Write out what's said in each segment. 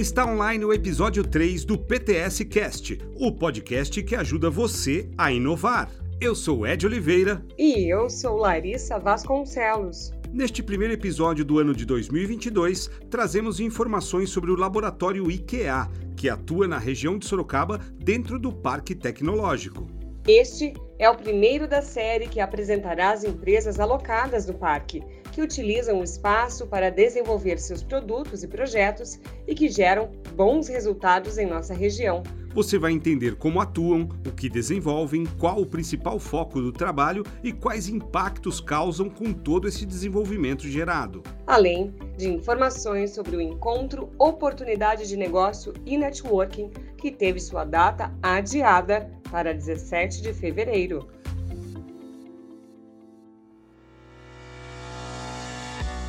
Está online o episódio 3 do PTS Cast, o podcast que ajuda você a inovar. Eu sou Ed Oliveira. E eu sou Larissa Vasconcelos. Neste primeiro episódio do ano de 2022, trazemos informações sobre o laboratório IKEA, que atua na região de Sorocaba dentro do Parque Tecnológico. Este é o primeiro da série que apresentará as empresas alocadas no parque, que utilizam o espaço para desenvolver seus produtos e projetos e que geram bons resultados em nossa região. Você vai entender como atuam, o que desenvolvem, qual o principal foco do trabalho e quais impactos causam com todo esse desenvolvimento gerado. Além de informações sobre o encontro Oportunidade de Negócio e Networking, que teve sua data adiada para 17 de fevereiro.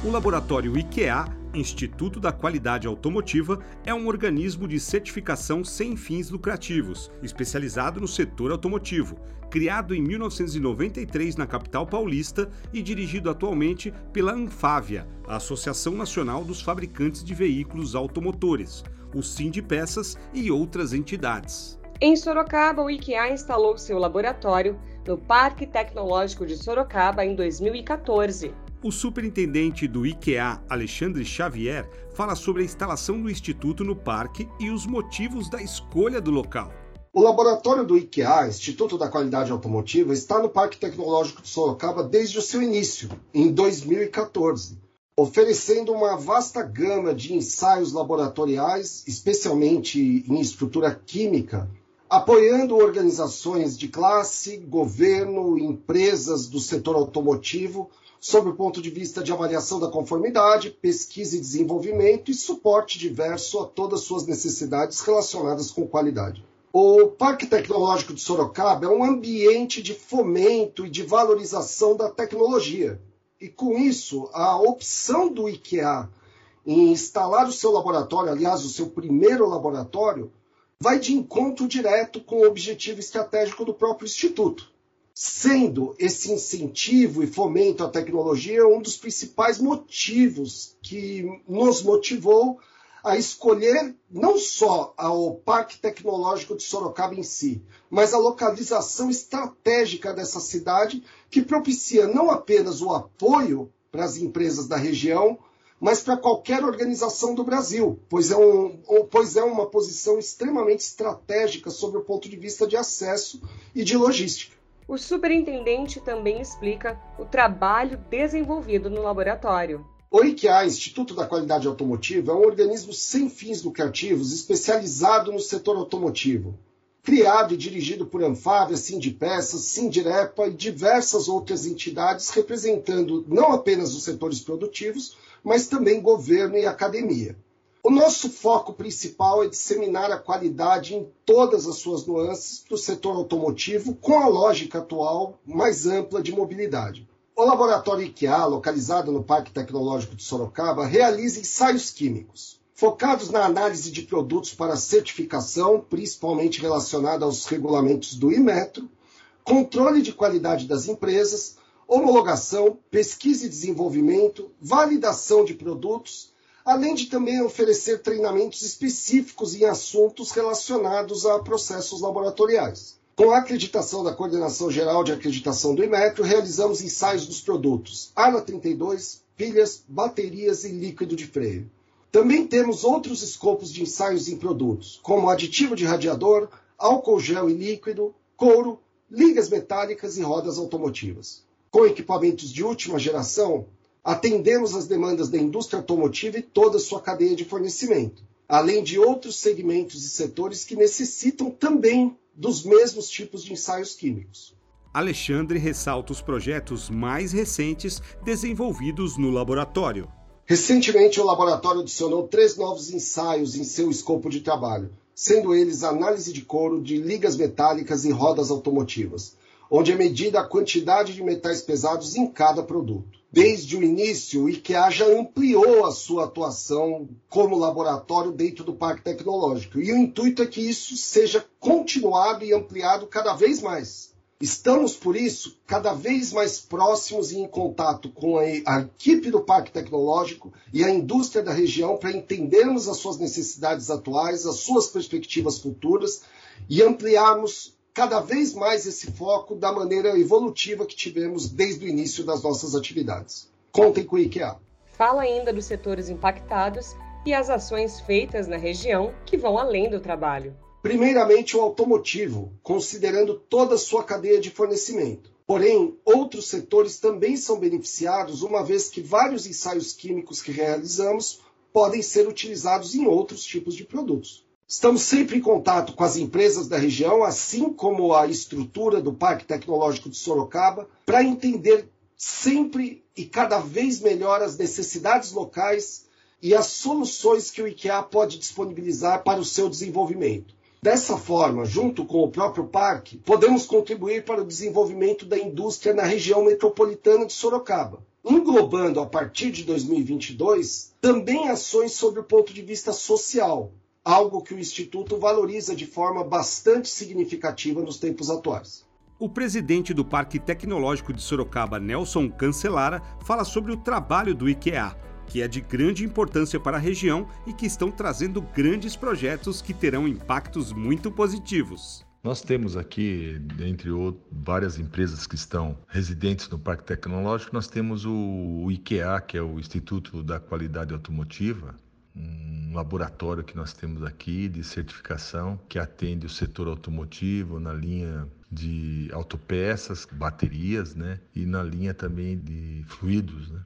O laboratório IKEA, Instituto da Qualidade Automotiva, é um organismo de certificação sem fins lucrativos, especializado no setor automotivo, criado em 1993 na capital paulista e dirigido atualmente pela Anfávia, a Associação Nacional dos Fabricantes de Veículos Automotores, o Peças e outras entidades. Em Sorocaba, o IKEA instalou seu laboratório no Parque Tecnológico de Sorocaba em 2014. O superintendente do IKEA, Alexandre Xavier, fala sobre a instalação do instituto no parque e os motivos da escolha do local. O laboratório do IKEA, Instituto da Qualidade Automotiva, está no Parque Tecnológico de Sorocaba desde o seu início, em 2014, oferecendo uma vasta gama de ensaios laboratoriais, especialmente em estrutura química, apoiando organizações de classe, governo, empresas do setor automotivo sob o ponto de vista de avaliação da conformidade, pesquisa e desenvolvimento e suporte diverso a todas suas necessidades relacionadas com qualidade. O Parque Tecnológico de Sorocaba é um ambiente de fomento e de valorização da tecnologia. E com isso, a opção do IKEA em instalar o seu laboratório, aliás, o seu primeiro laboratório, vai de encontro direto com o objetivo estratégico do próprio Instituto sendo esse incentivo e fomento à tecnologia um dos principais motivos que nos motivou a escolher não só o Parque Tecnológico de Sorocaba em si, mas a localização estratégica dessa cidade, que propicia não apenas o apoio para as empresas da região, mas para qualquer organização do Brasil, pois é, um, pois é uma posição extremamente estratégica sobre o ponto de vista de acesso e de logística. O superintendente também explica o trabalho desenvolvido no laboratório. O IKEA, Instituto da Qualidade Automotiva, é um organismo sem fins lucrativos especializado no setor automotivo. Criado e dirigido por Anfávia, Sindipeças, Sindirepa e diversas outras entidades representando não apenas os setores produtivos, mas também governo e academia. O nosso foco principal é disseminar a qualidade em todas as suas nuances do setor automotivo com a lógica atual mais ampla de mobilidade. O laboratório IKEA, localizado no Parque Tecnológico de Sorocaba, realiza ensaios químicos, focados na análise de produtos para certificação, principalmente relacionada aos regulamentos do Imetro, controle de qualidade das empresas, homologação, pesquisa e desenvolvimento, validação de produtos além de também oferecer treinamentos específicos em assuntos relacionados a processos laboratoriais. Com a acreditação da Coordenação Geral de Acreditação do IMETRO, realizamos ensaios dos produtos ANA 32, pilhas, baterias e líquido de freio. Também temos outros escopos de ensaios em produtos, como aditivo de radiador, álcool gel e líquido, couro, ligas metálicas e rodas automotivas. Com equipamentos de última geração, atendemos as demandas da indústria automotiva e toda a sua cadeia de fornecimento, além de outros segmentos e setores que necessitam também dos mesmos tipos de ensaios químicos. Alexandre ressalta os projetos mais recentes desenvolvidos no laboratório. Recentemente, o laboratório adicionou três novos ensaios em seu escopo de trabalho, sendo eles análise de couro de ligas metálicas e rodas automotivas, onde é medida a quantidade de metais pesados em cada produto. Desde o início, o IKEA já ampliou a sua atuação como laboratório dentro do Parque Tecnológico. E o intuito é que isso seja continuado e ampliado cada vez mais. Estamos, por isso, cada vez mais próximos e em contato com a, equipe do Parque Tecnológico e a indústria da região para entendermos as suas necessidades atuais, as suas perspectivas futuras e ampliarmos cada vez mais esse foco da maneira evolutiva que tivemos desde o início das nossas atividades. Contem com o IKEA. Fala ainda dos setores impactados e as ações feitas na região que vão além do trabalho. Primeiramente, o automotivo, considerando toda a sua cadeia de fornecimento. Porém, outros setores também são beneficiados, uma vez que vários ensaios químicos que realizamos podem ser utilizados em outros tipos de produtos. Estamos sempre em contato com as empresas da região, assim como a estrutura do Parque Tecnológico de Sorocaba, para entender sempre e cada vez melhor as necessidades locais e as soluções que o IKEA pode disponibilizar para o seu desenvolvimento. Dessa forma, junto com o próprio parque, podemos contribuir para o desenvolvimento da indústria na região metropolitana de Sorocaba, englobando a partir de 2022 também ações sob o ponto de vista social, algo que o Instituto valoriza de forma bastante significativa nos tempos atuais. O presidente do Parque Tecnológico de Sorocaba, Nelson Cancelara, fala sobre o trabalho do IKEA que é de grande importância para a região e que estão trazendo grandes projetos que terão impactos muito positivos. Nós temos aqui, entre outros, várias empresas que estão residentes no Parque Tecnológico, nós temos o IKEA, que é o Instituto da Qualidade Automotiva, um laboratório que nós temos aqui de certificação que atende o setor automotivo na linha de autopeças, baterias, né? E na linha também de fluidos, né?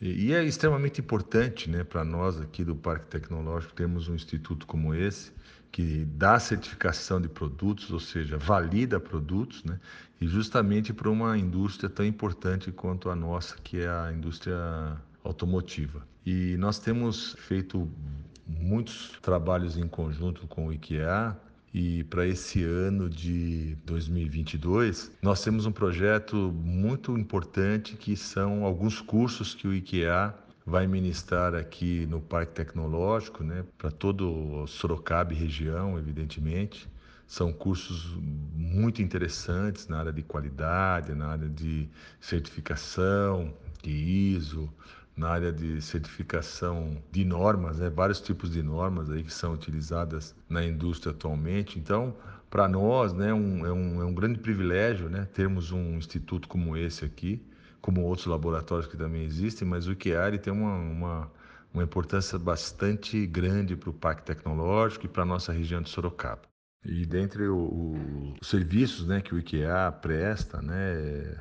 E é extremamente importante né, para nós aqui do Parque Tecnológico termos um instituto como esse, que dá certificação de produtos, ou seja, valida produtos, né, e justamente para uma indústria tão importante quanto a nossa, que é a indústria automotiva. E nós temos feito muitos trabalhos em conjunto com o IKEA, e para esse ano de 2022, nós temos um projeto muito importante que são alguns cursos que o IKEA vai ministrar aqui no Parque Tecnológico, né, para todo Sorocaba e região, evidentemente. São cursos muito interessantes na área de qualidade, na área de certificação, de ISO, na área de certificação de normas, né? vários tipos de normas aí que são utilizadas na indústria atualmente. Então, para nós, né, um, é, um, é um grande privilégio né, termos um instituto como esse aqui, como outros laboratórios que também existem, mas o IKEA tem uma, uma, uma importância bastante grande para o Parque Tecnológico e para a nossa região de Sorocaba. E dentre os serviços né, que o IKEA presta, né,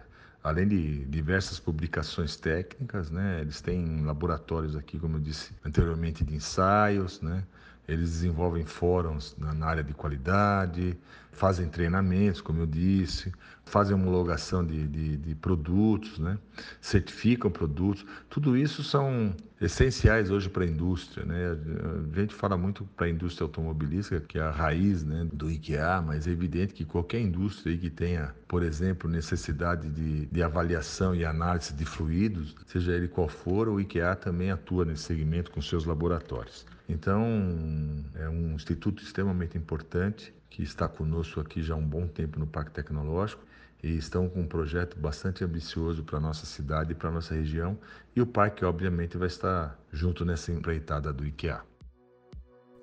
além de diversas publicações técnicas, né? Eles têm laboratórios aqui, como eu disse anteriormente, de ensaios, né? Eles desenvolvem fóruns na área de qualidade, fazem treinamentos, como eu disse, fazem homologação de, de, de, produtos, né? certificam produtos. Tudo isso são essenciais hoje para a indústria. Né? A gente fala muito para a indústria automobilística, que é a raiz né, do IKEA, mas é evidente que qualquer indústria que tenha, por exemplo, necessidade de, de avaliação e análise de fluidos, seja ele qual for, o IKEA também atua nesse segmento com seus laboratórios. Então, é um instituto extremamente importante que está conosco aqui já há um bom tempo no Parque Tecnológico e estão com um projeto bastante ambicioso para a nossa cidade e para a nossa região. E o parque, obviamente, vai estar junto nessa empreitada do IKEA.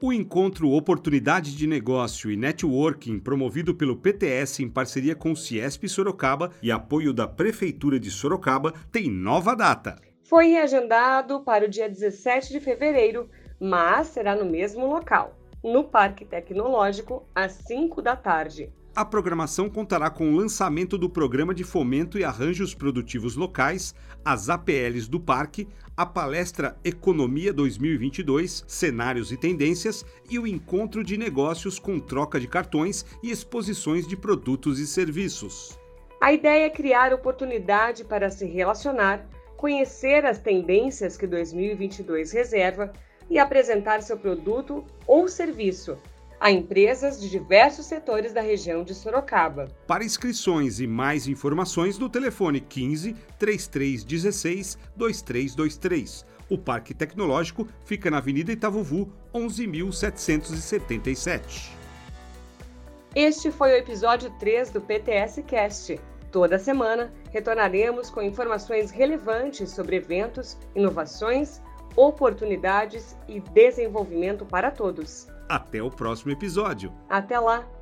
O encontro Oportunidade de Negócio e Networking, promovido pelo PTS em parceria com o Ciesp Sorocaba e apoio da Prefeitura de Sorocaba, tem nova data. Foi reagendado para o dia 17 de fevereiro mas será no mesmo local, no Parque Tecnológico, às 5 da tarde. A programação contará com o lançamento do Programa de Fomento e Arranjos Produtivos Locais, as APLs do Parque, a palestra Economia 2022, Cenários e Tendências e o encontro de negócios com troca de cartões e exposições de produtos e serviços. A ideia é criar oportunidade para se relacionar, conhecer as tendências que 2022 reserva e apresentar seu produto ou serviço a empresas de diversos setores da região de Sorocaba. Para inscrições e mais informações no telefone 15 3316 2323. O Parque Tecnológico fica na Avenida Itavuvu, 11.777. Este foi o episódio 3 do PTS Cast. Toda semana retornaremos com informações relevantes sobre eventos, inovações, oportunidades e desenvolvimento para todos. Até o próximo episódio. Até lá!